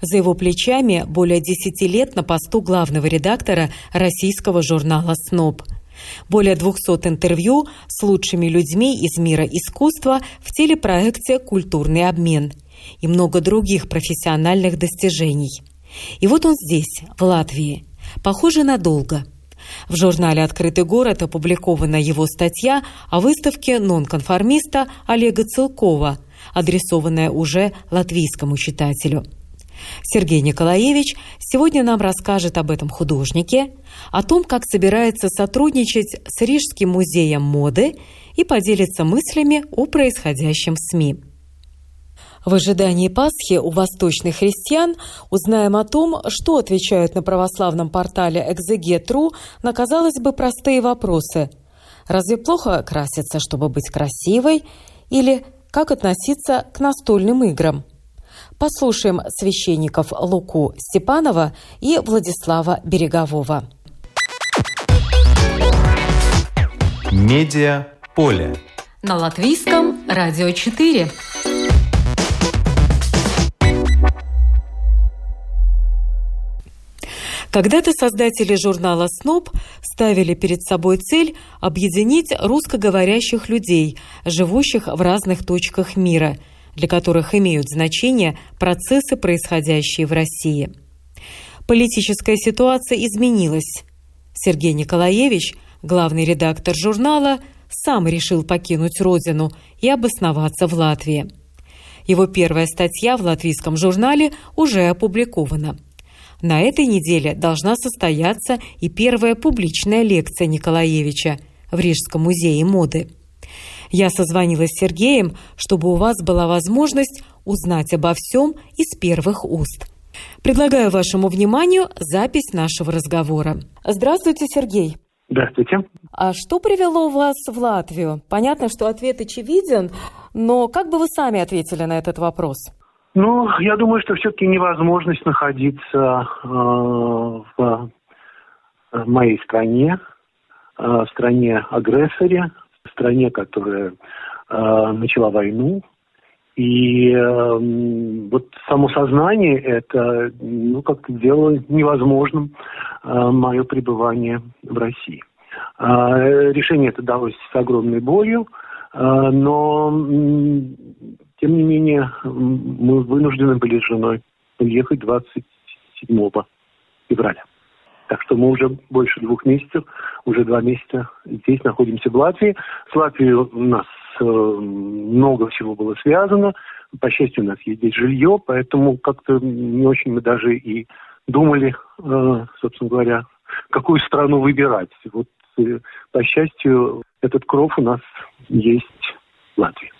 За его плечами более 10 лет на посту главного редактора российского журнала «СНОП». Более 200 интервью с лучшими людьми из мира искусства в телепроекте «Культурный обмен» и много других профессиональных достижений. И вот он здесь, в Латвии. Похоже, надолго – в журнале «Открытый город» опубликована его статья о выставке нонконформиста Олега Целкова, адресованная уже латвийскому читателю. Сергей Николаевич сегодня нам расскажет об этом художнике, о том, как собирается сотрудничать с Рижским музеем моды и поделится мыслями о происходящем в СМИ. В ожидании Пасхи у восточных христиан узнаем о том, что отвечают на православном портале Экзегетру на, казалось бы, простые вопросы. Разве плохо краситься, чтобы быть красивой? Или как относиться к настольным играм? Послушаем священников Луку Степанова и Владислава Берегового. Медиа поле. На латвийском радио 4. Когда-то создатели журнала «Сноб» ставили перед собой цель объединить русскоговорящих людей, живущих в разных точках мира, для которых имеют значение процессы, происходящие в России. Политическая ситуация изменилась. Сергей Николаевич, главный редактор журнала, сам решил покинуть родину и обосноваться в Латвии. Его первая статья в латвийском журнале уже опубликована – на этой неделе должна состояться и первая публичная лекция Николаевича в Рижском музее моды. Я созвонилась с Сергеем, чтобы у вас была возможность узнать обо всем из первых уст. Предлагаю вашему вниманию запись нашего разговора. Здравствуйте, Сергей. Здравствуйте. А что привело вас в Латвию? Понятно, что ответ очевиден, но как бы вы сами ответили на этот вопрос? Ну, я думаю, что все-таки невозможность находиться э, в, в моей стране, э, в стране-агрессоре, стране, которая э, начала войну. И э, вот само сознание это ну, как-то делало невозможным э, мое пребывание в России. Э, решение это далось с огромной болью, э, но тем не менее, мы вынуждены были с женой уехать 27 февраля. Так что мы уже больше двух месяцев, уже два месяца здесь находимся в Латвии. С Латвией у нас э, много всего было связано. По счастью, у нас есть здесь жилье, поэтому как-то не очень мы даже и думали, э, собственно говоря, какую страну выбирать. Вот, э, по счастью, этот кров у нас есть в Латвии.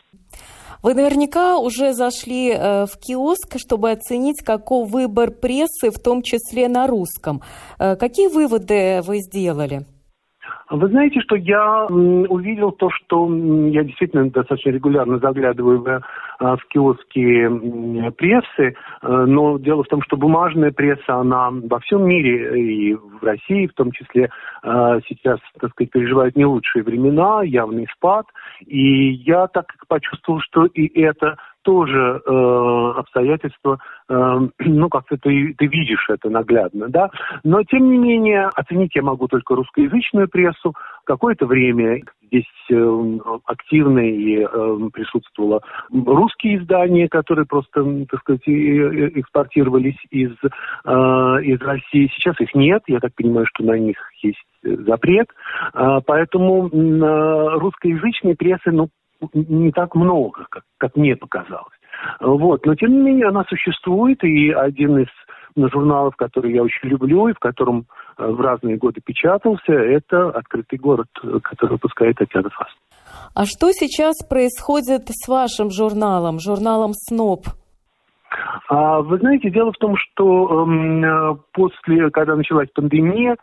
Вы наверняка уже зашли э, в киоск, чтобы оценить, каков выбор прессы, в том числе на русском. Э, какие выводы вы сделали? Вы знаете, что я увидел то, что я действительно достаточно регулярно заглядываю в, а, в киоски прессы, э, но дело в том, что бумажная пресса, она во всем мире и в России в том числе а, сейчас, так сказать, переживает не лучшие времена, явный спад, и я так почувствовал, что и это тоже э, обстоятельства, э, ну, как-то ты, ты видишь это наглядно, да. Но, тем не менее, оценить я могу только русскоязычную прессу. Какое-то время здесь э, активно и э, присутствовало русские издания, которые просто, так сказать, экспортировались из, э, из России. Сейчас их нет, я так понимаю, что на них есть запрет. Э, поэтому э, русскоязычной прессы, ну, не так много, как, как мне показалось. Вот. Но, тем не менее, она существует, и один из журналов, который я очень люблю и в котором э, в разные годы печатался, это «Открытый город», который выпускает Татьяна Фаст. А что сейчас происходит с вашим журналом, журналом «СНОП»? А, вы знаете, дело в том, что э, после, когда началась пандемия,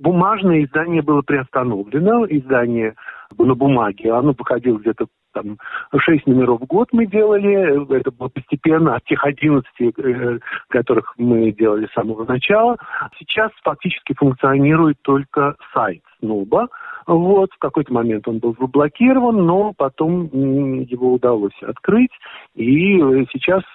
бумажное издание было приостановлено, издание на бумаге, оно выходило где-то там шесть номеров в год мы делали, это было постепенно от тех 11, э, которых мы делали с самого начала. Сейчас фактически функционирует только сайт Снуба, вот, в какой-то момент он был заблокирован, но потом его удалось открыть, и сейчас, э,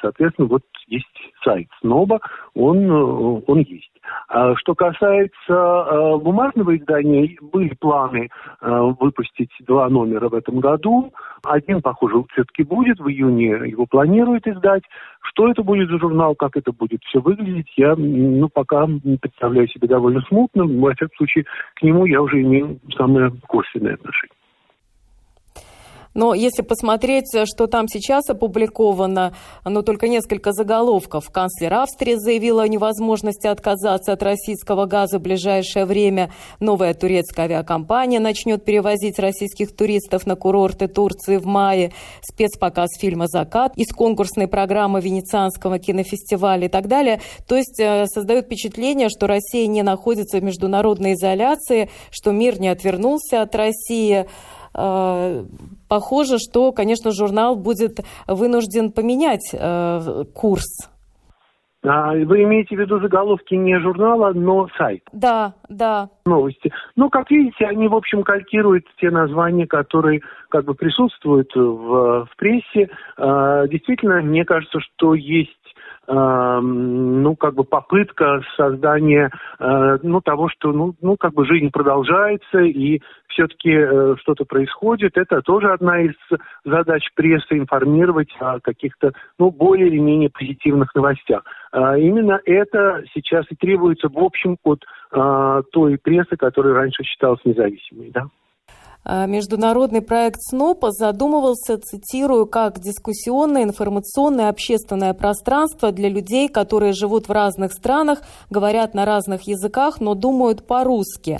соответственно, вот есть сайт СНОБа, он, э, он есть. А что касается э, бумажного издания, были планы выпустить два номера в этом году. Один, похоже, все-таки будет, в июне его планируют издать. Что это будет за журнал, как это будет все выглядеть, я ну, пока представляю себе довольно смутно. Во всяком случае, к нему я уже имею самое косвенное отношение. Но если посмотреть, что там сейчас опубликовано, ну, только несколько заголовков. Канцлер Австрии заявила о невозможности отказаться от российского газа в ближайшее время. Новая турецкая авиакомпания начнет перевозить российских туристов на курорты Турции в мае. Спецпоказ фильма «Закат» из конкурсной программы Венецианского кинофестиваля и так далее. То есть э, создает впечатление, что Россия не находится в международной изоляции, что мир не отвернулся от России. Э, похоже, что, конечно, журнал будет вынужден поменять э, курс. А, вы имеете в виду заголовки не журнала, но сайт? Да, да. Новости. Ну, как видите, они, в общем, калькируют те названия, которые как бы присутствуют в, в прессе. А, действительно, мне кажется, что есть ну, как бы попытка создания, э, ну, того, что, ну, ну, как бы жизнь продолжается, и все-таки э, что-то происходит. Это тоже одна из задач прессы, информировать о каких-то, ну, более или менее позитивных новостях. А именно это сейчас и требуется, в общем, от э, той прессы, которая раньше считалась независимой, да. А, международный проект СНОПа задумывался, цитирую, как дискуссионное, информационное, общественное пространство для людей, которые живут в разных странах, говорят на разных языках, но думают по-русски.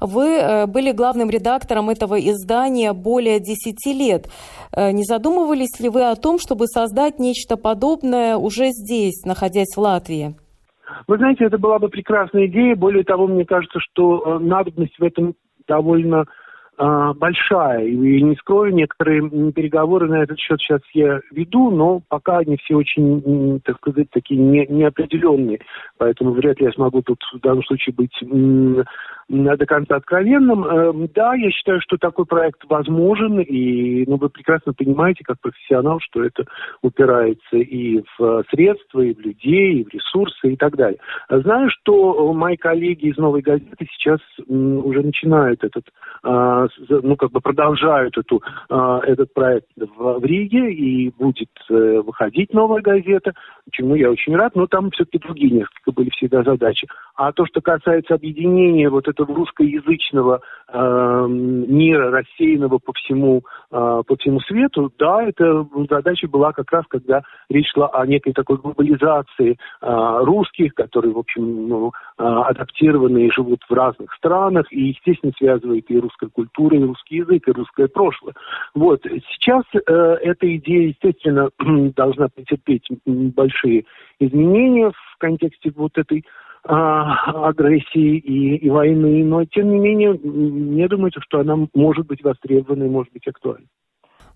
Вы э, были главным редактором этого издания более 10 лет. Э, не задумывались ли вы о том, чтобы создать нечто подобное уже здесь, находясь в Латвии? Вы знаете, это была бы прекрасная идея. Более того, мне кажется, что э, надобность в этом довольно большая. И не скрою, некоторые переговоры на этот счет сейчас я веду, но пока они все очень, так сказать, такие не, неопределенные. Поэтому вряд ли я смогу тут в данном случае быть до конца откровенным. Эм, да, я считаю, что такой проект возможен, и ну, вы прекрасно понимаете, как профессионал, что это упирается и в средства, и в людей, и в ресурсы, и так далее. Знаю, что мои коллеги из «Новой газеты» сейчас уже начинают этот, а, ну, как бы продолжают эту, а, этот проект в Риге, и будет э, выходить «Новая газета», чему я очень рад, но там все-таки другие несколько были всегда задачи. А то, что касается объединения вот этого русскоязычного э, мира, рассеянного по всему, э, по всему свету, да, эта задача была как раз, когда речь шла о некой такой глобализации э, русских, которые, в общем, ну, э, адаптированы и живут в разных странах, и, естественно, связывает и русская культура, и русский язык, и русское прошлое. Вот. Сейчас э, эта идея, естественно, должна претерпеть большие изменения в контексте вот этой а, агрессии и, и войны, но тем не менее, мне думается, что она может быть востребована и может быть актуальна.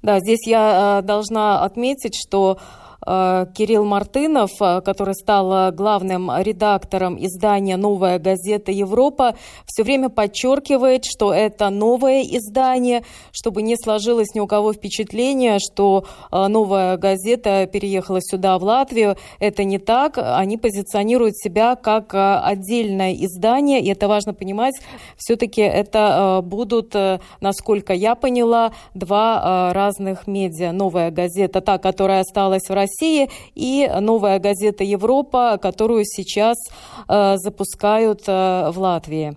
Да, здесь я э, должна отметить, что Кирилл Мартынов, э, который стал главным редактором издания «Новая газета Европа», все время подчеркивает, что это новое издание, чтобы не сложилось ни у кого впечатление, что э, «Новая газета» переехала сюда, в Латвию. Это не так. Они позиционируют себя как отдельное издание, и это важно понимать. Все-таки это будут, насколько я поняла, два разных медиа. «Новая газета», та, которая осталась в России, России и новая газета «Европа», которую сейчас э, запускают э, в Латвии.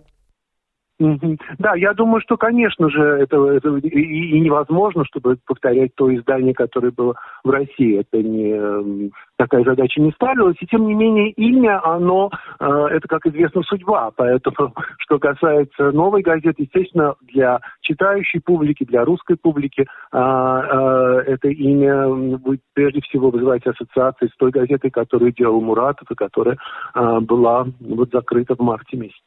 Да, я думаю, что, конечно же, это, это и, и невозможно, чтобы повторять то издание, которое было в России. Это не эм, такая задача не ставилась. И тем не менее имя, оно, э, это, как известно, судьба. Поэтому, что касается новой газеты, естественно, для читающей публики, для русской публики, э, э, это имя будет прежде всего вызывать ассоциации с той газетой, которую делал Муратов и которая э, была вот закрыта в марте месяце.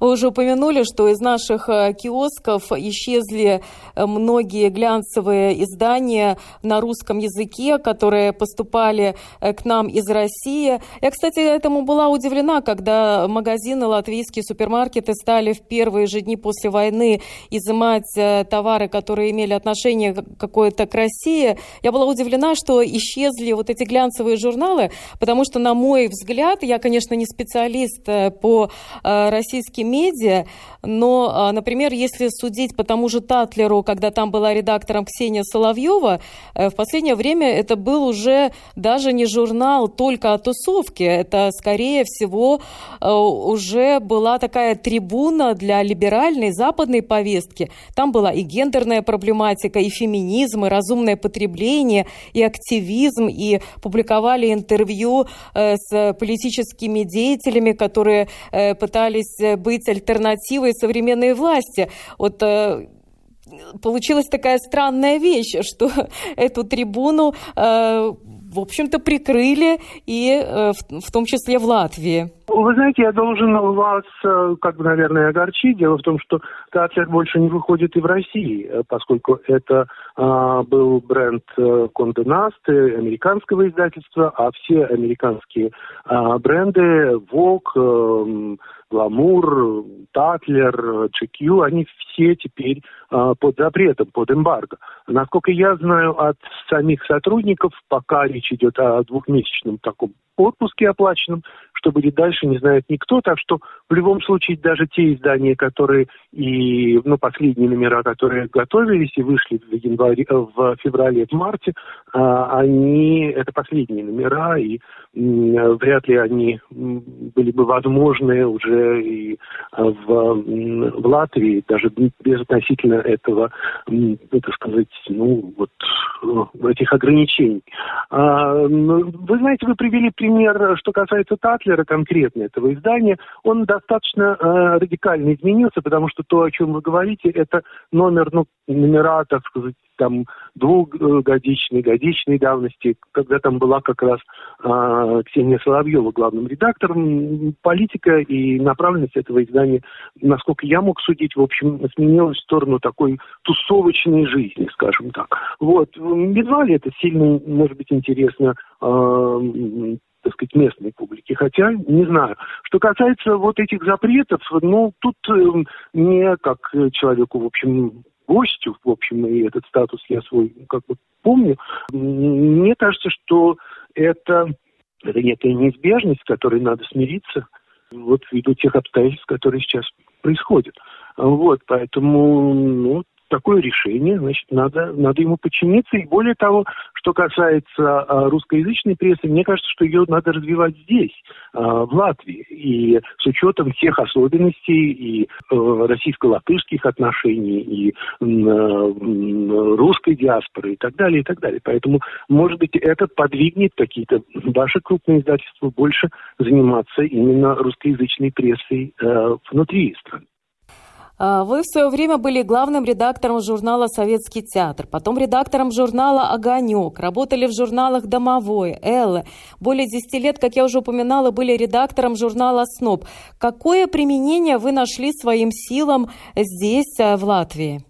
Вы уже упомянули, что из наших э, киосков исчезли э, многие глянцевые издания на русском языке, которые поступали э, к нам из России. Я, кстати, этому была удивлена, когда магазины, латвийские супермаркеты стали в первые же дни после войны изымать товары, которые имели отношение какое-то к России. Я была удивлена, что исчезли вот эти глянцевые журналы, потому что, на мой взгляд, я, конечно, не специалист по российским медиа, но, а, например, если судить по тому же Татлеру, когда там была редактором Ксения Соловьева, э, в последнее время это был уже даже не журнал только о тусовке, это, скорее всего, э, уже была такая трибуна для либеральной западной повестки. Там была и гендерная проблематика, и феминизм, и разумное потребление, и активизм, и публиковали интервью э, с политическими деятелями, которые пытались быть быть альтернативой современной власти. Вот э, получилась такая странная вещь, что эту трибуну, э, в общем-то, прикрыли и э, в, том числе в Латвии. Вы знаете, я должен вас, э, как бы, наверное, огорчить. Дело в том, что Татлер больше не выходит и в России, э, поскольку это а, был бренд Наст, американского издательства, а все американские а, бренды Vogue, э, Гламур, Татлер, GQ, они все теперь э, под запретом, под эмбарго. Насколько я знаю от самих сотрудников, пока речь идет о двухмесячном таком отпуске оплаченном, что будет дальше, не знает никто. Так что в любом случае даже те издания, которые и ну, последние номера, которые готовились и вышли в, январе, э, в феврале, в марте, а, они это последние номера, и вряд ли они были бы возможны уже и э, в, в Латвии, даже без относительно этого, так сказать, ну, вот э, этих ограничений. А, вы знаете, вы привели пример, что касается Татлера конкретно этого издания, он достаточно радикально изменился, потому что то, о чем вы говорите, это номер, ну, номера, так сказать, там двухгодичной, годичной давности, когда там была как раз э, Ксения Соловьева главным редактором, политика и направленность этого издания, насколько я мог судить, в общем, сменилась в сторону такой тусовочной жизни, скажем так. Вот. Едва ли это сильно, может быть, интересно э, сказать, местной публики. Хотя, не знаю. Что касается вот этих запретов, ну, тут э, мне, как человеку, в общем, гостю, в общем, и этот статус я свой как бы помню, мне кажется, что это, это некая неизбежность, с которой надо смириться, вот ввиду тех обстоятельств, которые сейчас происходят. Вот, поэтому, ну, такое решение, значит, надо, надо ему подчиниться. И более того, что касается а, русскоязычной прессы, мне кажется, что ее надо развивать здесь, а, в Латвии. И с учетом всех особенностей и а, российско-латышских отношений, и а, русской диаспоры, и так далее, и так далее. Поэтому, может быть, это подвигнет какие-то ваши крупные издательства больше заниматься именно русскоязычной прессой а, внутри страны. А, вы в свое время были главным редактором журнала «Советский театр», потом редактором журнала «Огонек», работали в журналах «Домовой», «Элла». Более 10 лет, как я уже упоминала, были редактором журнала «Сноб». Какое применение вы нашли своим силам здесь, э, в Латвии?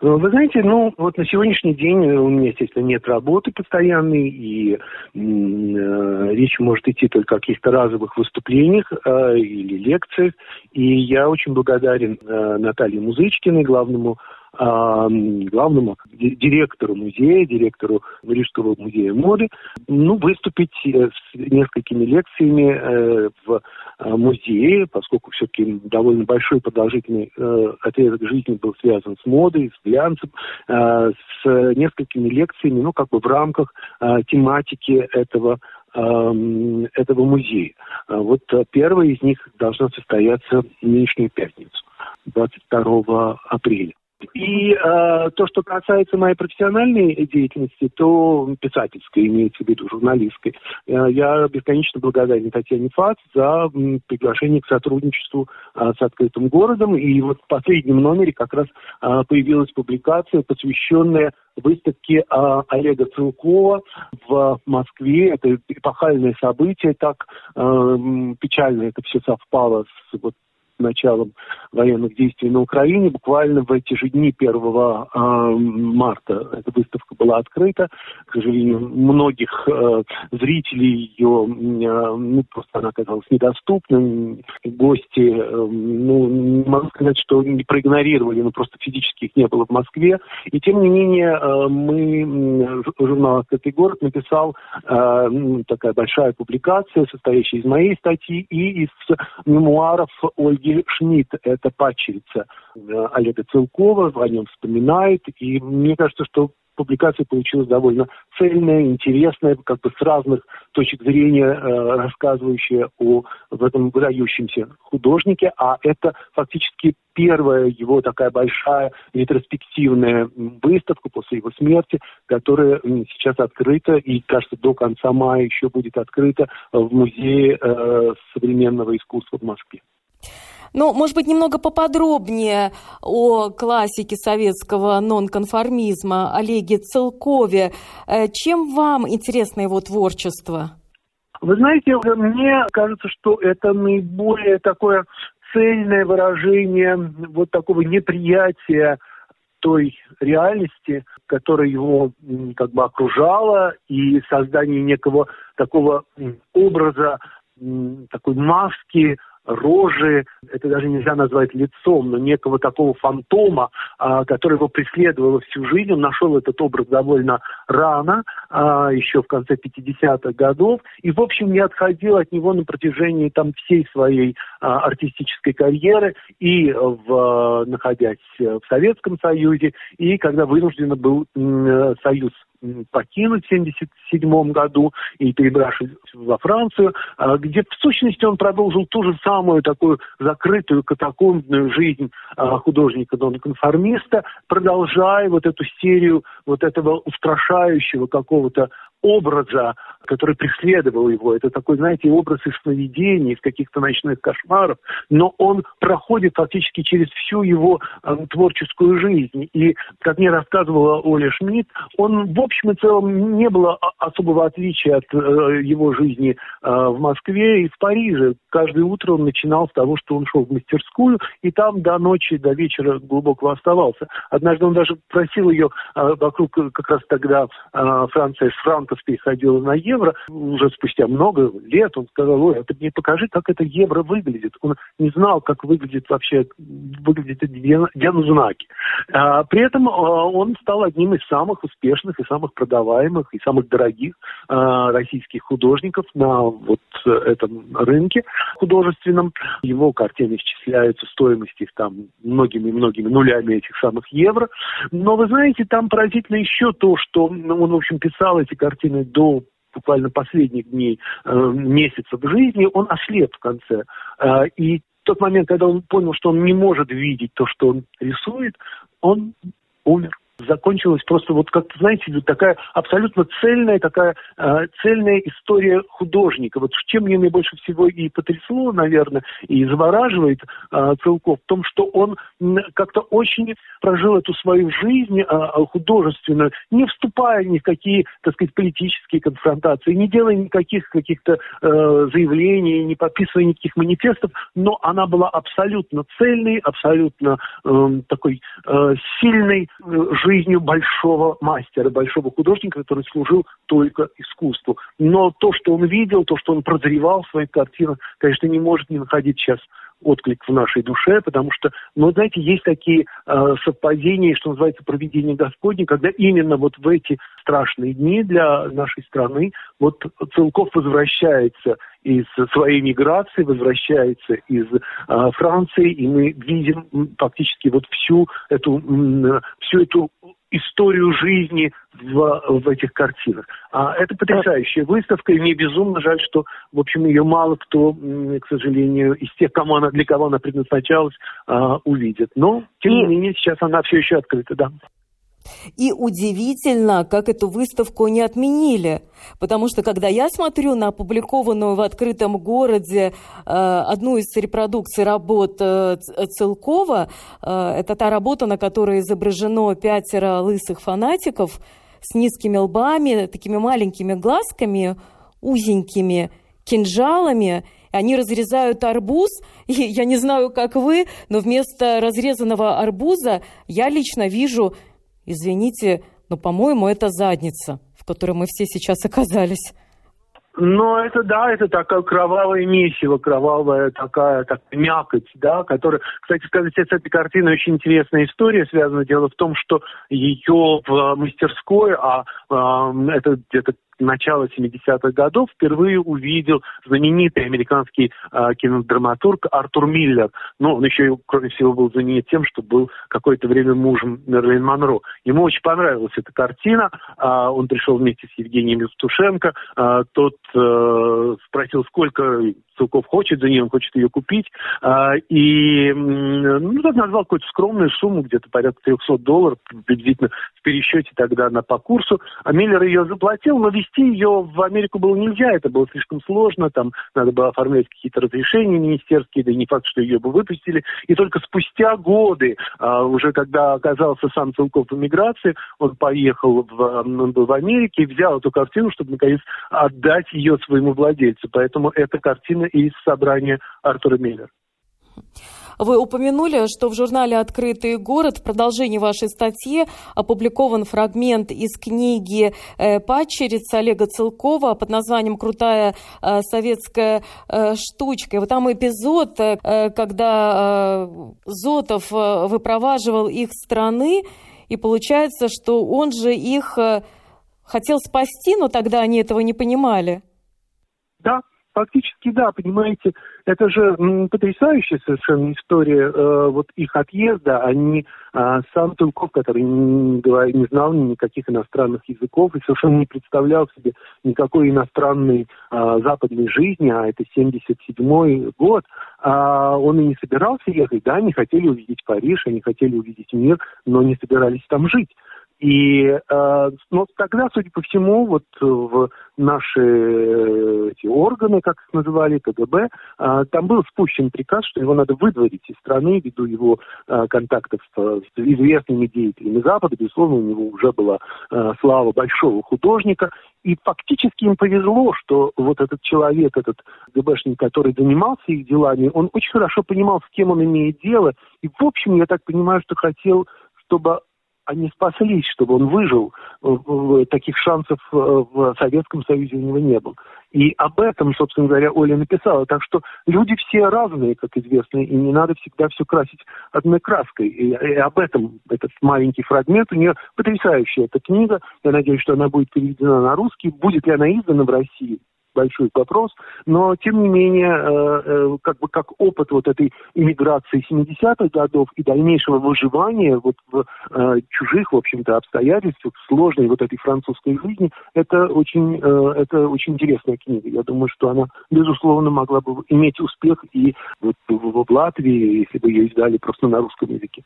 Э, вы знаете, ну, вот на сегодняшний день у меня, естественно, нет работы постоянной, и э, речь может идти только о каких-то разовых выступлениях э, или лекциях. И я очень благодарен э, Наталье Музычкиной, главному главному директору музея, директору Рижского музея моды, ну, выступить э, с несколькими лекциями э, в э, музее, поскольку все-таки довольно большой продолжительный отрезок жизни был связан с модой, с глянцем, с несколькими лекциями, ну, как бы в рамках тематики этого этого музея. Вот первая из них должна состояться в нынешнюю пятницу, 22 апреля. И э, то, что касается моей профессиональной деятельности, то писательской, имеется в виду журналистской, э, я бесконечно благодарен Татьяне Фац за м, приглашение к сотрудничеству э, с открытым городом. И вот в последнем номере как раз э, появилась публикация, посвященная выставке э, Олега Целкова в Москве. Это эпохальное событие, так э, печально это все совпало с вот началом военных действий на Украине. Буквально в эти же дни 1 э, марта эта выставка была открыта. К сожалению, многих э, зрителей ее, э, ну, просто она оказалась недоступной. Гости, э, ну, не могу сказать, что не проигнорировали, но просто физически их не было в Москве. И тем не менее, э, мы, журнал «Открытый город» написал э, такая большая публикация, состоящая из моей статьи и из мемуаров Ольги Ольги Шмидт, это падчерица э, Олега Целкова, о нем вспоминает, и мне кажется, что публикация получилась довольно цельная, интересная, как бы с разных точек зрения э, рассказывающая о в этом выдающемся художнике, а это фактически первая его такая большая ретроспективная выставка после его смерти, которая сейчас открыта и, кажется, до конца мая еще будет открыта в Музее э, современного искусства в Москве. Ну, может быть, немного поподробнее о классике советского нонконформизма Олеге Целкове. Э, чем вам интересно его творчество? Вы знаете, мне кажется, что это наиболее такое цельное выражение вот такого неприятия той реальности, которая его как бы окружала, и создание некого такого образа, такой маски рожи, это даже нельзя назвать лицом, но некого такого фантома, а, который его преследовал всю жизнь. Он нашел этот образ довольно рано, а, еще в конце 50-х годов, и, в общем, не отходил от него на протяжении там всей своей а, артистической карьеры, и в, находясь в Советском Союзе, и когда вынужден был Союз покинуть в 1977 году и перебравшись во Францию, а, где в сущности он продолжил ту же самую такую закрытую катакомбную жизнь а, художника-нонконформиста, продолжая вот эту серию вот этого устрашающего какого-то образа, который преследовал его. Это такой, знаете, образ из сновидений, из каких-то ночных кошмаров, но он проходит фактически через всю его э, творческую жизнь. И, как мне рассказывала Оля Шмидт, он в общем и целом не было особого отличия от э, его жизни э, в Москве и в Париже. Каждое утро он начинал с того, что он шел в мастерскую, и там до ночи, до вечера глубоко оставался. Однажды он даже просил ее э, вокруг как раз тогда э, Франция франков переходила на евро, уже спустя много лет он сказал, ой, а ты мне покажи, как это евро выглядит. Он не знал, как выглядит вообще, выглядит дензнаки. А, при этом а, он стал одним из самых успешных и самых продаваемых и самых дорогих а, российских художников на вот этом рынке художественном. Его картины исчисляются, стоимость их там многими-многими нулями этих самых евро. Но вы знаете, там поразительно еще то, что он, в общем, писал эти картины картины до буквально последних дней, э, месяцев жизни, он ослеп в конце. Э, и тот момент, когда он понял, что он не может видеть то, что он рисует, он умер закончилась просто вот как знаете, такая абсолютно цельная такая э, цельная история художника. Вот чем мне больше всего и потрясло, наверное, и завораживает э, Целков, в том, что он как-то очень прожил эту свою жизнь э, художественную, не вступая ни в какие, так сказать, политические конфронтации, не делая никаких каких-то э, заявлений, не подписывая никаких манифестов, но она была абсолютно цельной, абсолютно э, такой э, сильной э, жизнью большого мастера, большого художника, который служил только искусству. Но то, что он видел, то, что он прозревал в своих картинах, конечно, не может не находить сейчас отклик в нашей душе, потому что, ну, знаете, есть такие э, совпадения, что называется, проведение Господне, когда именно вот в эти страшные дни для нашей страны вот Целков возвращается из своей миграции, возвращается из э, Франции, и мы видим фактически вот всю эту, всю эту историю жизни в, в этих картинах. А это потрясающая выставка, и мне безумно жаль, что, в общем, ее мало кто, к сожалению, из тех, кому она, для кого она предназначалась, а, увидит. Но, тем не менее, сейчас она все еще открыта, да. И удивительно, как эту выставку не отменили. Потому что, когда я смотрю на опубликованную в открытом городе э, одну из репродукций работ э, Целкова, э, это та работа, на которой изображено пятеро лысых фанатиков с низкими лбами, такими маленькими глазками, узенькими, кинжалами, они разрезают арбуз, и я не знаю, как вы, но вместо разрезанного арбуза я лично вижу Извините, но, по-моему, это задница, в которой мы все сейчас оказались. Ну, это да, это такая кровавое месиво, кровавая такая, так, мякоть, да, которая, кстати сказать, с этой картиной очень интересная история связана. Дело в том, что ее в мастерской, а э, это где-то начала 70-х годов впервые увидел знаменитый американский э, кинодраматург Артур Миллер. Ну, он еще, кроме всего, был знаменит тем, что был какое-то время мужем Мерлин Монро. Ему очень понравилась эта картина. Э, он пришел вместе с Евгением Евтушенко. Э, тот э, спросил, сколько Целков хочет за нее, он хочет ее купить. И ну, тот назвал какую-то скромную сумму, где-то порядка 300 долларов, приблизительно в пересчете тогда на по курсу. А Миллер ее заплатил, но везде Вести ее в Америку было нельзя, это было слишком сложно, там надо было оформлять какие-то разрешения министерские, да и не факт, что ее бы выпустили. И только спустя годы, а, уже когда оказался сам Целков в эмиграции, он поехал в, он был в Америке взял эту картину, чтобы наконец отдать ее своему владельцу. Поэтому эта картина из собрания Артура Миллера. Вы упомянули, что в журнале «Открытый город» в продолжении вашей статьи опубликован фрагмент из книги э, «Падчерица» Олега Целкова под названием «Крутая э, советская э, штучка». Вот там эпизод, когда Зотов выпроваживал их страны, и получается, что он же их хотел спасти, но тогда они этого не понимали. Да, Фактически, да, понимаете, это же потрясающая совершенно история э, вот их отъезда, а не э, сам Тулков, который не, не знал никаких иностранных языков и совершенно не представлял себе никакой иностранной э, западной жизни, а это 77-й год, а он и не собирался ехать, да, они хотели увидеть Париж, они хотели увидеть мир, но не собирались там жить. И э, ну, тогда, судя по всему, вот в наши э, эти органы, как их называли, КГБ, э, там был спущен приказ, что его надо выдворить из страны ввиду его э, контактов с известными деятелями Запада. Безусловно, у него уже была э, слава большого художника. И фактически им повезло, что вот этот человек, этот ГБшник, который занимался их делами, он очень хорошо понимал, с кем он имеет дело. И, в общем, я так понимаю, что хотел чтобы они спаслись, чтобы он выжил. Таких шансов э, в Советском Союзе у него не было. И об этом, собственно говоря, Оля написала. Так что люди все разные, как известно, и не надо всегда все красить одной краской. И, и об этом этот маленький фрагмент. У нее потрясающая эта книга. Я надеюсь, что она будет переведена на русский. Будет ли она издана в России? Большой вопрос, но тем не менее, э, э, как бы как опыт вот этой иммиграции 70-х годов и дальнейшего выживания вот в э, чужих, в общем-то, обстоятельствах, сложной вот этой французской жизни, это очень, это очень интересная книга. Я думаю, что она, безусловно, могла бы иметь успех и вот в Латвии, если бы ее издали просто на русском языке.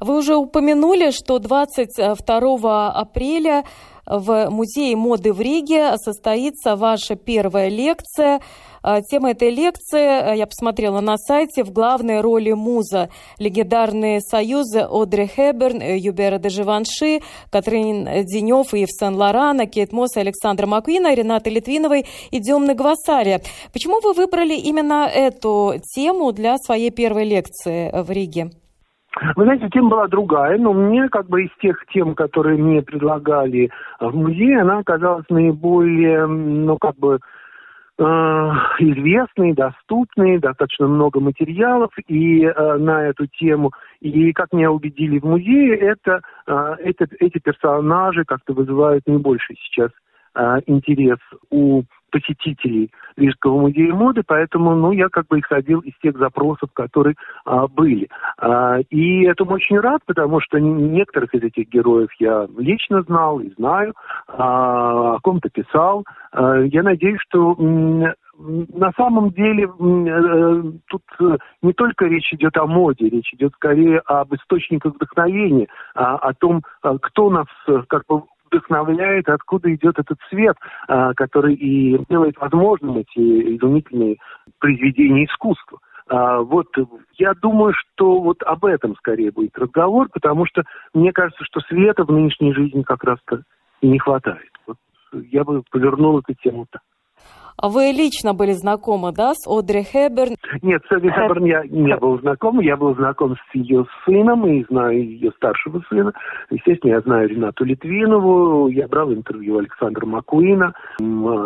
Вы уже упомянули, что 22 апреля в Музее моды в Риге состоится ваша первая лекция. А, тема этой лекции, э, я посмотрела на сайте, в главной роли муза. Легендарные союзы Одри Хеберн, э, Юбера де Живанши, Катрин Денев и Евсен Лорана, Кейт Мосс, Александра Маквина, Рената Литвиновой и Демны Гвасари. Почему вы выбрали именно эту тему для своей первой лекции в Риге? Вы знаете, тема была другая, но мне как бы из тех тем, которые мне предлагали в музее, она оказалась наиболее, ну как бы, э, известной, доступной, достаточно много материалов и э, на эту тему. И как меня убедили в музее, это, э, это эти персонажи как-то вызывают наибольший сейчас э, интерес у посетителей Рижского музея моды, поэтому, ну, я как бы исходил из тех запросов, которые а, были. А, и этому очень рад, потому что некоторых из этих героев я лично знал и знаю, а, о ком-то писал. А, я надеюсь, что на самом деле э, тут э, не только речь идет о моде, речь идет скорее об источниках вдохновения, а, о том, а, кто нас э, как бы вдохновляет, откуда идет этот свет, а, который и делает возможным эти изумительные произведения искусства. А, вот я думаю, что вот об этом скорее будет разговор, потому что мне кажется, что света в нынешней жизни как раз-то не хватает. Вот я бы повернул эту тему так. А вы лично были знакомы, да, с Одри Хэбберн? Нет, с Одри Хэбберн я не был знаком. Я был знаком с ее сыном и знаю ее старшего сына. Естественно, я знаю Ренату Литвинову. Я брал интервью Александра Макуина.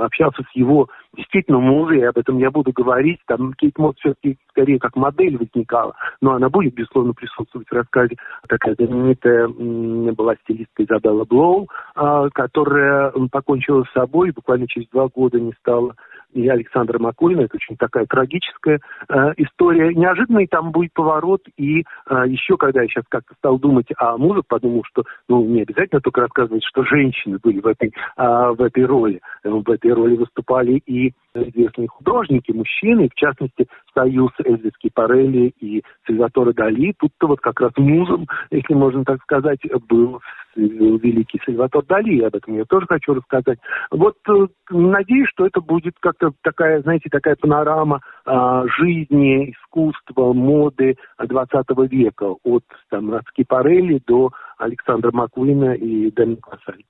Общался с его действительно и об этом я буду говорить. Там Кейт Мосс все-таки скорее как модель возникала, но она будет, безусловно, присутствовать в рассказе. Такая знаменитая была стилистка Изабелла Блоу, а, которая покончила с собой, буквально через два года не стала и Александра Макулина. Это очень такая трагическая э, история. Неожиданный там будет поворот. И э, еще, когда я сейчас как-то стал думать о мужах, подумал, что ну, не обязательно только рассказывать, что женщины были в этой, э, в этой роли. В этой роли выступали и известные художники, мужчины, в частности, Союз Эльзис Парелли и Сальваторе Дали. Тут-то вот как раз музом, если можно так сказать, был великий Сальватор Дали, об этом я тоже хочу рассказать. Вот э, надеюсь, что это будет как-то такая, знаете, такая панорама а, жизни, искусства, моды 20 века, от там, от Скипарелли до Александра Маквина и Дани Квасаль.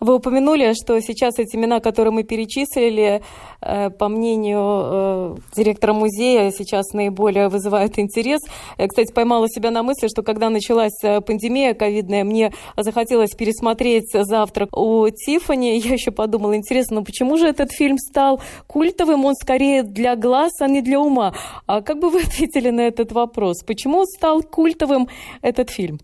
Вы упомянули, что сейчас эти имена, которые мы перечислили, э, по мнению э, директора музея, сейчас наиболее вызывают интерес. Я, кстати, поймала себя на мысли, что когда началась э, пандемия ковидная, мне захотелось пересмотреть «Завтрак у Тиффани». Я еще подумала, интересно, ну почему же этот фильм стал культовым? Он скорее для глаз, а не для ума. А как бы вы ответили на этот вопрос? Почему стал культовым этот фильм?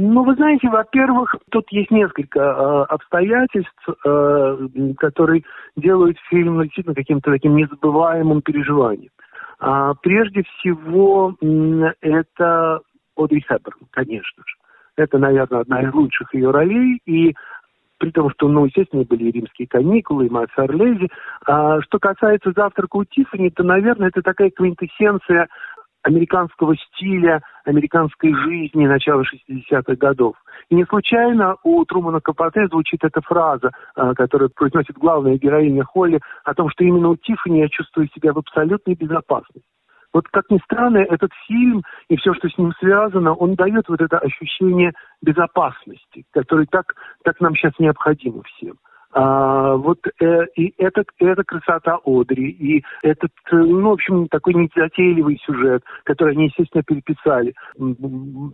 Ну, вы знаете, во-первых, тут есть несколько э, обстоятельств, э, которые делают фильм действительно каким-то таким незабываемым переживанием. А, прежде всего, это Одри Хэбберн, конечно же. Это, наверное, одна из лучших ее ролей, и при том, что, ну, естественно, были римские каникулы, и Макс Орлези. А, что касается «Завтрака у Тиффани», то, наверное, это такая квинтэссенция американского стиля, американской жизни начала 60-х годов. И не случайно у Трумана Капоте звучит эта фраза, а, которую произносит главная героиня Холли, о том, что именно у Тиффани я чувствую себя в абсолютной безопасности. Вот как ни странно, этот фильм и все, что с ним связано, он дает вот это ощущение безопасности, которое так, так нам сейчас необходимо всем. А, вот э, и это, это красота Одри, и этот, э, ну, в общем, такой незатейливый сюжет, который они, естественно, переписали.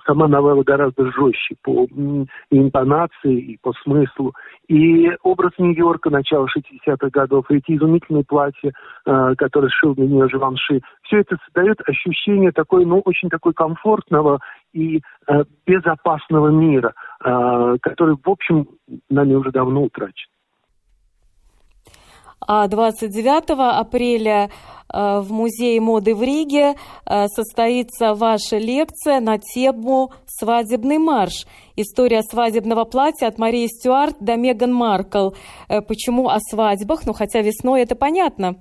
Сама новелла гораздо жестче по интонации, и по смыслу. И образ Нью-Йорка начала 60-х годов, и эти изумительные платья, э, которые сшил для нее Живанши, все это создает ощущение такой, ну, очень такой комфортного и э, безопасного мира, э, который, в общем, нами уже давно утрачен. А 29 апреля э, в Музее моды в Риге э, состоится ваша лекция на тему «Свадебный марш. История свадебного платья от Марии Стюарт до Меган Маркл». Э, почему о свадьбах? Ну, хотя весной это понятно.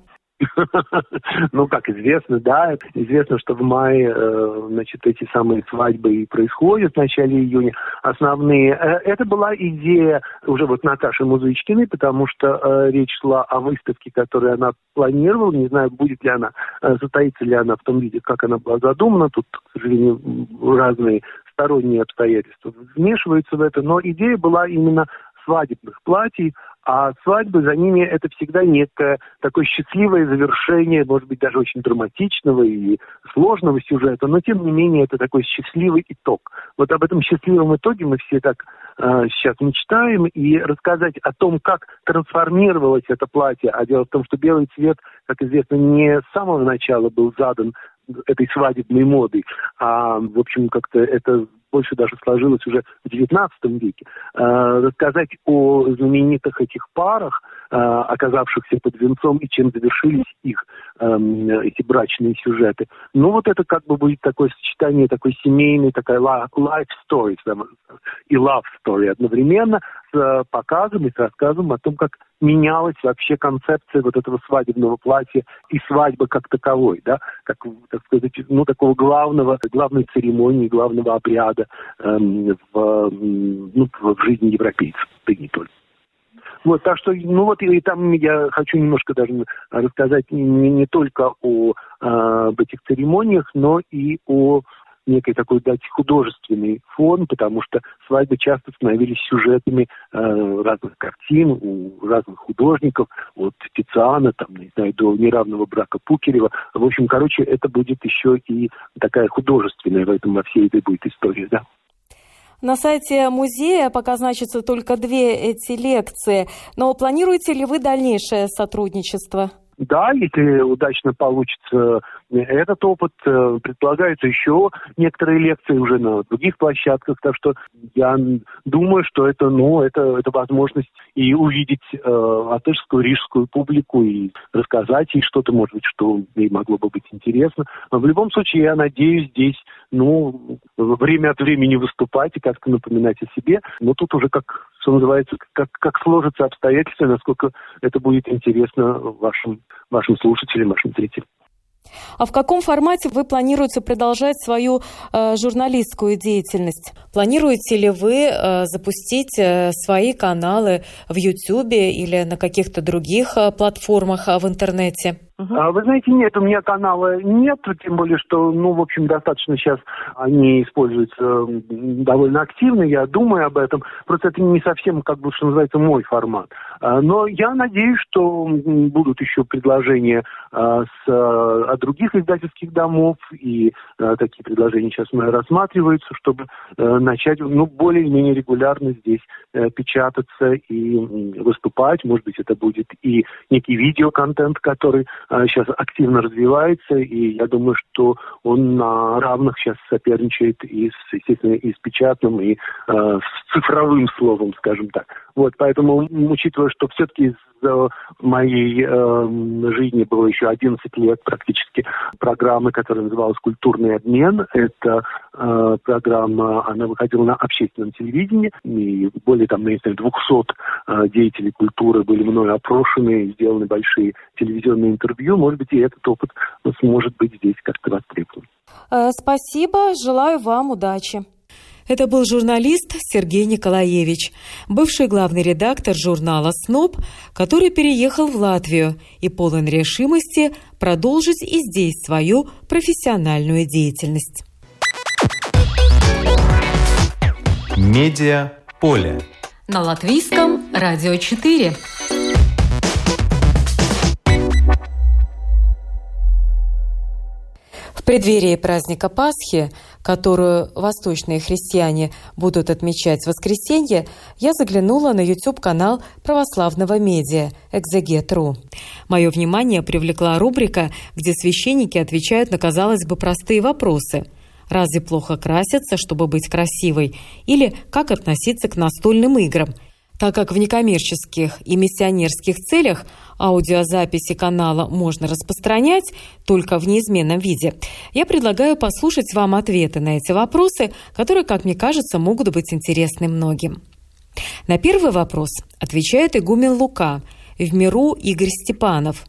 Ну, как известно, да, известно, что в мае, э, значит, эти самые свадьбы и происходят в начале июня. Основные. Э, это была идея уже вот Наташи Музычкиной, потому что э, речь шла о выставке, которую она планировала. Не знаю, будет ли она, состоится ли она в том виде, как она была задумана. Тут, к сожалению, разные сторонние обстоятельства вмешиваются в это, но идея была именно свадебных платьей, а свадьбы за ними это всегда некое такое счастливое завершение, может быть, даже очень драматичного и сложного сюжета, но тем не менее это такой счастливый итог. Вот об этом счастливом итоге мы все так э, сейчас мечтаем, и рассказать о том, как трансформировалось это платье, а дело в том, что белый цвет, как известно, не с самого начала был задан этой свадебной модой, а, в общем, как-то это больше даже сложилось уже в XIX веке, рассказать о знаменитых этих парах, оказавшихся под венцом и чем завершились их эм, эти брачные сюжеты. Ну вот это как бы будет такое сочетание такой семейной, такая life story и love story одновременно с показом и с рассказом о том, как менялась вообще концепция вот этого свадебного платья и свадьбы как таковой, да, как, так сказать, ну, такого главного, главной церемонии, главного обряда эм, в, ну, в жизни европейцев, да не только. Вот, так что, ну вот, и там я хочу немножко даже рассказать не, не только о, а, об этих церемониях, но и о некой такой дать художественный фон, потому что свадьбы часто становились сюжетами э, разных картин у разных художников, от Тициана, там, не знаю, до неравного брака Пукерева. В общем, короче, это будет еще и такая художественная в этом во всей этой будет история, да. На сайте музея пока значатся только две эти лекции, но планируете ли вы дальнейшее сотрудничество? Да, если удачно получится этот опыт, э, предполагаются еще некоторые лекции уже на других площадках, так что я думаю, что это, ну, это, это возможность и увидеть э, латышскую, рижскую публику и рассказать ей что-то, может быть, что ей могло бы быть интересно. Но в любом случае, я надеюсь здесь, ну, время от времени выступать и как-то напоминать о себе. Но тут уже как что называется, как, как сложатся обстоятельства, насколько это будет интересно вашим, вашим слушателям, вашим зрителям. А в каком формате вы планируете продолжать свою э, журналистскую деятельность? Планируете ли вы э, запустить э, свои каналы в YouTube или на каких-то других э, платформах э, в интернете? Uh-huh. Вы знаете, нет, у меня канала нет, тем более, что, ну, в общем, достаточно сейчас они используются довольно активно, я думаю об этом. Просто это не совсем, как бы, что называется, мой формат. А, но я надеюсь, что будут еще предложения а, с, от других издательских домов, и а, такие предложения сейчас рассматриваются, чтобы э, начать, ну, более-менее регулярно здесь э, печататься и выступать. Может быть, это будет и некий видеоконтент, который сейчас активно развивается, и я думаю, что он на равных сейчас соперничает и с, естественно, и с печатным, и э, с цифровым словом, скажем так. Вот, поэтому, учитывая, что все-таки из моей э, жизни было еще 11 лет практически программы, которая называлась «Культурный обмен». Это э, программа, она выходила на общественном телевидении, и более там, не знаю, 200 э, деятелей культуры были мной опрошены, сделаны большие телевизионные интервью. Может быть, и этот опыт сможет быть здесь как-то востребован. Э, спасибо, желаю вам удачи. Это был журналист Сергей Николаевич, бывший главный редактор журнала «СНОП», который переехал в Латвию и полон решимости продолжить и здесь свою профессиональную деятельность. Медиа поле. На латвийском радио 4. В преддверии праздника Пасхи, которую восточные христиане будут отмечать в воскресенье, я заглянула на YouTube-канал православного медиа «Экзегет.ру». Мое внимание привлекла рубрика, где священники отвечают на, казалось бы, простые вопросы – Разве плохо краситься, чтобы быть красивой? Или как относиться к настольным играм? Так как в некоммерческих и миссионерских целях аудиозаписи канала можно распространять только в неизменном виде, я предлагаю послушать вам ответы на эти вопросы, которые, как мне кажется, могут быть интересны многим. На первый вопрос отвечает игумен Лука, в миру Игорь Степанов.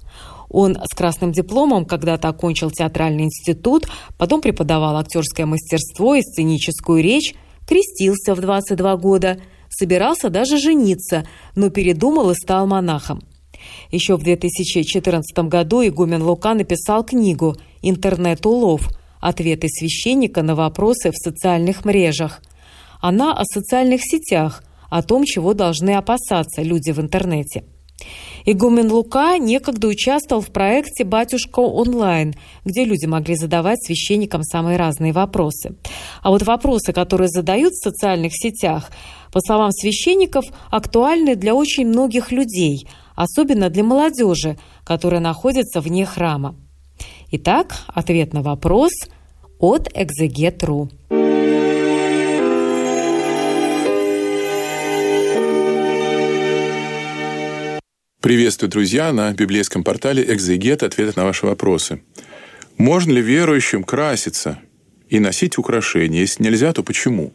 Он с красным дипломом когда-то окончил театральный институт, потом преподавал актерское мастерство и сценическую речь, крестился в 22 года – собирался даже жениться, но передумал и стал монахом. Еще в 2014 году игумен Лука написал книгу «Интернет-улов. Ответы священника на вопросы в социальных мрежах». Она о социальных сетях, о том, чего должны опасаться люди в интернете – Игумен Лука некогда участвовал в проекте «Батюшка онлайн», где люди могли задавать священникам самые разные вопросы. А вот вопросы, которые задают в социальных сетях, по словам священников, актуальны для очень многих людей, особенно для молодежи, которая находится вне храма. Итак, ответ на вопрос от Экзегет.ру. Приветствую, друзья, на библейском портале «Экзегет. Ответы на ваши вопросы». Можно ли верующим краситься и носить украшения? Если нельзя, то почему?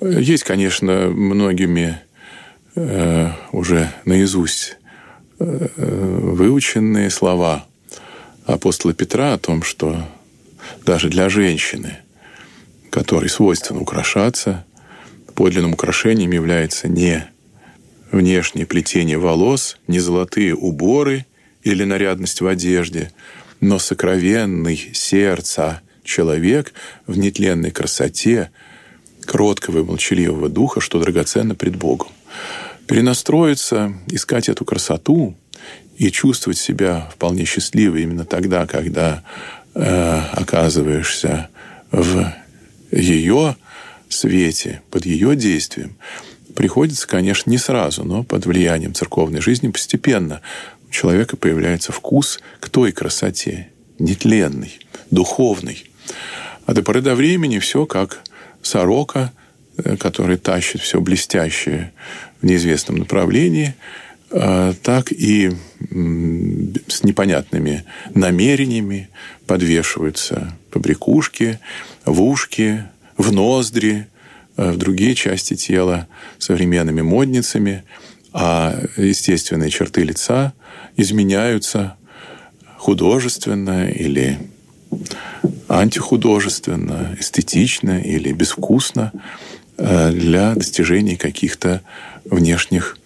Есть, конечно, многими э, уже наизусть э, выученные слова апостола Петра о том, что даже для женщины, которой свойственно украшаться, подлинным украшением является не внешнее плетение волос, не золотые уборы или нарядность в одежде, но сокровенный сердца человек в нетленной красоте, кроткого и молчаливого духа, что драгоценно пред Богом. Перенастроиться, искать эту красоту и чувствовать себя вполне счастливой именно тогда, когда э, оказываешься в ее свете, под ее действием, приходится, конечно, не сразу, но под влиянием церковной жизни постепенно у человека появляется вкус к той красоте, нетленной, духовной. А до поры до времени все как сорока, э, который тащит все блестящее в неизвестном направлении, э, так и с непонятными намерениями подвешиваются побрякушки в ушки, в ноздри, в другие части тела современными модницами, а естественные черты лица изменяются художественно или антихудожественно, эстетично или безвкусно э, для достижения каких-то внешних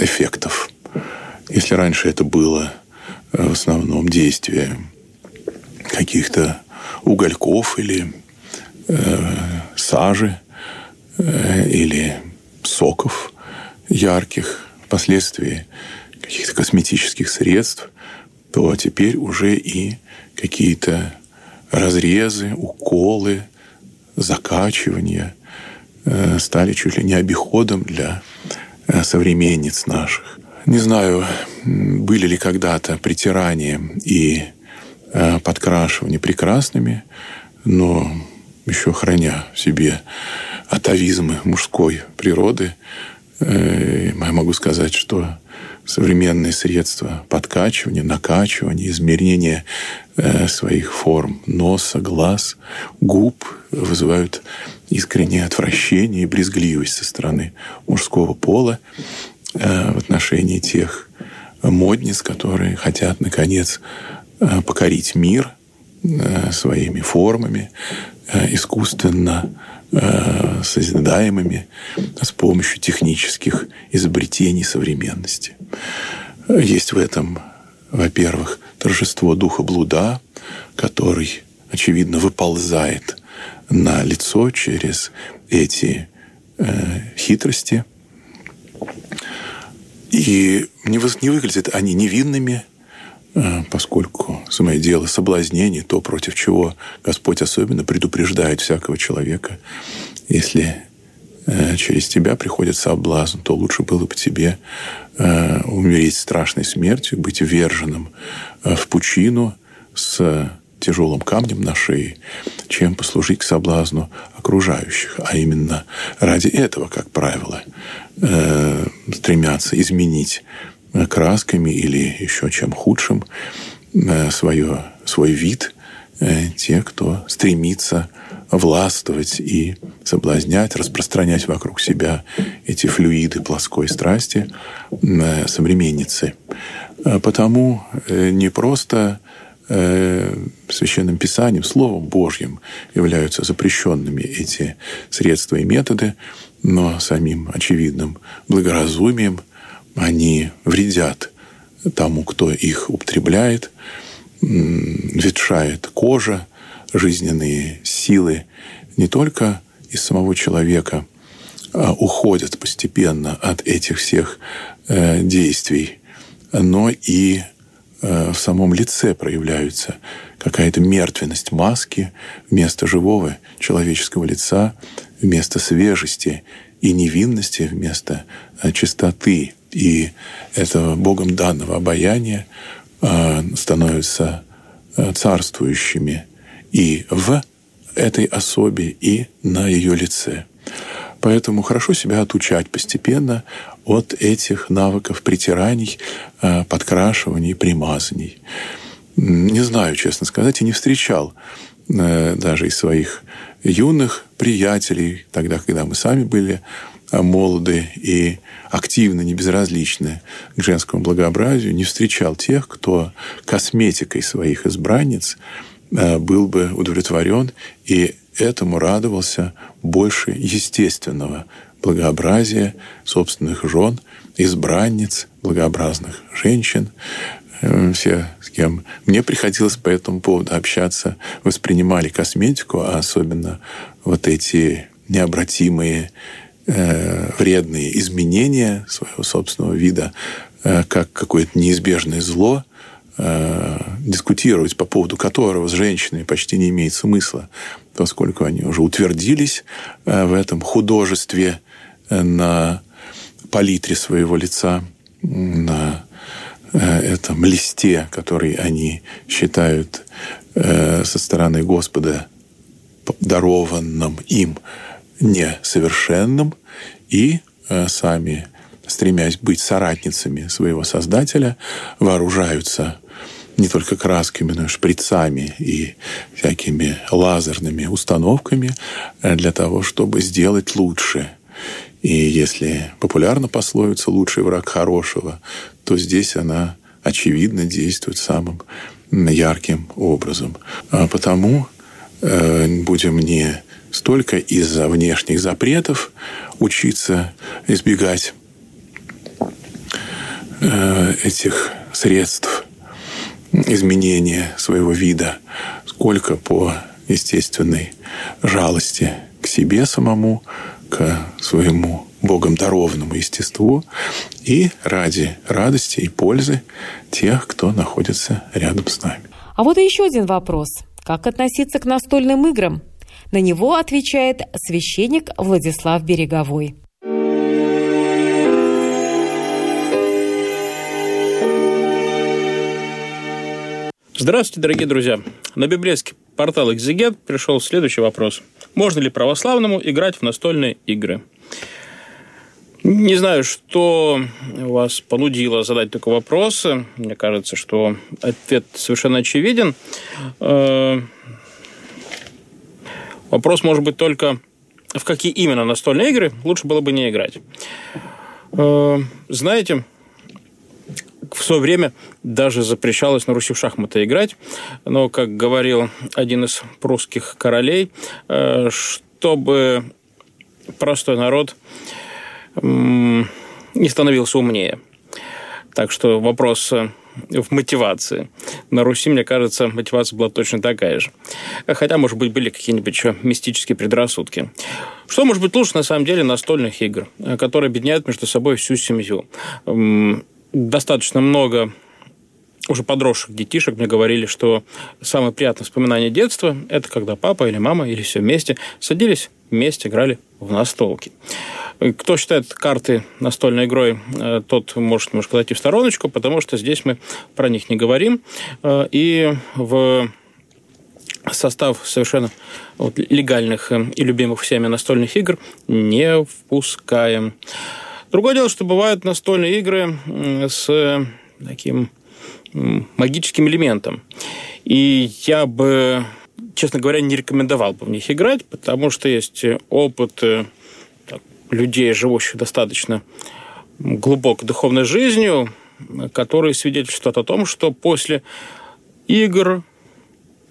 эффектов. Если раньше это было э, в основном действие каких-то угольков или сажи э, или соков ярких, впоследствии каких-то косметических средств, то теперь уже и какие-то разрезы, уколы, закачивания э, стали чуть ли не обиходом для э, современниц наших. Не знаю, были ли когда-то притирания и подкрашивания прекрасными, но еще храня в себе атовизмы мужской природы, я могу сказать, что современные средства подкачивания, накачивания, измерения э, своих форм носа, глаз, губ вызывают искреннее отвращение и брезгливость со стороны мужского пола э, в отношении тех модниц, которые хотят, наконец, э, покорить мир своими формами, искусственно Э, созидаемыми с помощью технических изобретений современности. Есть в этом, во-первых, торжество духа блуда, который, очевидно, выползает на лицо через эти э, хитрости. И не, не выглядят они невинными, Э, поскольку самое дело соблазнение, то, против чего Господь особенно предупреждает всякого человека. Если э, через тебя приходит соблазн, то лучше было бы тебе э, умереть страшной смертью, быть вверженным в пучину с тяжелым камнем на шее, чем послужить к соблазну окружающих. А именно ради этого, как правило, стремятся изменить красками или еще чем худшим э, свое, свой вид э, те, кто стремится властвовать и соблазнять, распространять вокруг себя эти флюиды плоской страсти э, современницы. Потому не просто священным писанием, Словом Божьим являются запрещенными эти средства и методы, но самим очевидным благоразумием, они вредят тому, кто их употребляет, ветшает кожа, жизненные силы. Не только из самого человека а уходят постепенно от этих всех э, действий, но и э, в самом лице проявляются какая-то мертвенность маски вместо живого человеческого лица, вместо свежести и невинности, вместо э, чистоты и этого Богом данного обаяния а, становятся а, царствующими и в этой особе, и на ее лице. Поэтому хорошо себя отучать постепенно от этих навыков притираний, э, подкрашиваний, примазаний. Не знаю, честно сказать, и не встречал э, даже из своих юных приятелей, тогда, когда мы сами были молоды и активно, не безразличны к женскому благообразию, не встречал тех, кто косметикой своих избранниц был бы удовлетворен и этому радовался больше естественного благообразия собственных жен, избранниц, благообразных женщин. Э, все, с кем мне приходилось по этому поводу общаться, воспринимали косметику, а особенно вот эти необратимые э, вредные изменения своего собственного вида э, как какое-то неизбежное зло, э, дискутировать по поводу которого с женщинами почти не имеет смысла, поскольку они уже утвердились в этом художестве на палитре своего лица, на этом листе, который они считают со стороны Господа дарованным им несовершенным, и сами, стремясь быть соратницами своего Создателя, вооружаются не только красками, но и шприцами и всякими лазерными установками э, для того, чтобы сделать лучше. И если популярно пословица «лучший враг хорошего», то здесь она очевидно действует самым ярким образом. А потому э, будем не столько из-за внешних запретов учиться избегать э, этих средств изменения своего вида, сколько по естественной жалости к себе самому, к своему Богом дарованному естеству и ради радости и пользы тех, кто находится рядом с нами. А вот и еще один вопрос. Как относиться к настольным играм? На него отвечает священник Владислав Береговой. Здравствуйте, дорогие друзья. На библейский портал «Экзегет» пришел следующий вопрос. Можно ли православному играть в настольные игры? Не знаю, что вас понудило задать такой вопрос. Мне кажется, что ответ совершенно очевиден. Вопрос может быть только, в какие именно настольные игры лучше было бы не играть. Э, знаете, в свое время даже запрещалось на Руси в шахматы играть. Но, как говорил один из прусских королей, э, чтобы простой народ не становился умнее. Так что вопрос э, в мотивации. На Руси, мне кажется, мотивация была точно такая же. Хотя, может быть, были какие-нибудь еще мистические предрассудки. Что может быть лучше, на самом деле, настольных игр, э, которые объединяют между собой всю семью? достаточно много уже подросших детишек мне говорили, что самое приятное воспоминание детства – это когда папа или мама или все вместе садились вместе, играли в настолки. Кто считает карты настольной игрой, э, тот может немножко зайти в стороночку, потому что здесь мы про них не говорим. Э, и в состав совершенно вот, легальных э, и любимых всеми настольных игр не впускаем. Другое дело, что бывают настольные игры с таким магическим элементом. И я бы, честно говоря, не рекомендовал бы в них играть, потому что есть опыт э, так, людей, живущих достаточно глубокой духовной жизнью, которые свидетельствуют о том, что после игр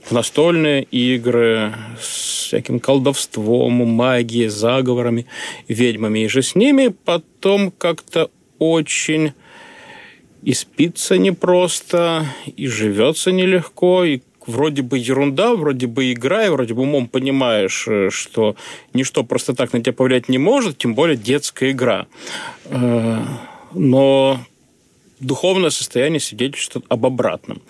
настольные игры с всяким колдовством, магией, заговорами, ведьмами и же с ними, потом как-то очень и спится непросто, и живется нелегко, и вроде бы ерунда, вроде бы игра, и вроде бы умом понимаешь, э, что ничто просто так на тебя повлиять не может, тем более детская игра. Э, но духовное состояние свидетельствует об обратном.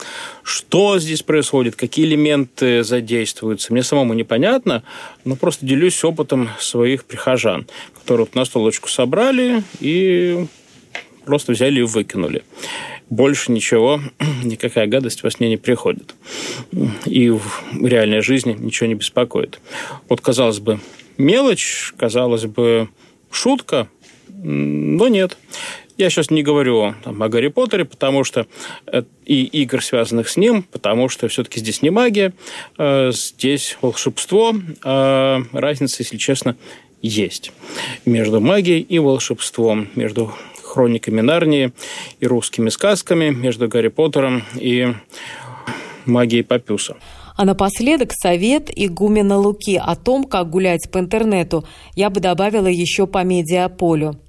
Что здесь происходит, какие элементы задействуются, мне самому непонятно, но просто делюсь опытом своих прихожан, которые вот на столочку собрали и просто взяли и выкинули. Больше ничего, никакая гадость во сне не приходит. И в реальной жизни ничего не беспокоит. Вот, казалось бы, мелочь, казалось бы, шутка, но нет. Я сейчас не говорю там, о Гарри Поттере, потому что и игр, связанных с ним, потому что все-таки здесь не магия, здесь волшебство. Разница, если честно, есть между магией и волшебством, между хрониками Нарнии и русскими сказками, между Гарри Поттером и магией Папюса. А напоследок совет игумена Луки о том, как гулять по интернету, я бы добавила еще по медиаполю.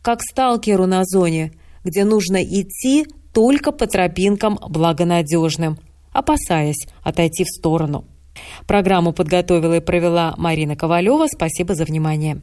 Как сталкеру на зоне, где нужно идти только по тропинкам благонадежным, опасаясь отойти в сторону. Программу подготовила и провела Марина Ковалева. Спасибо за внимание.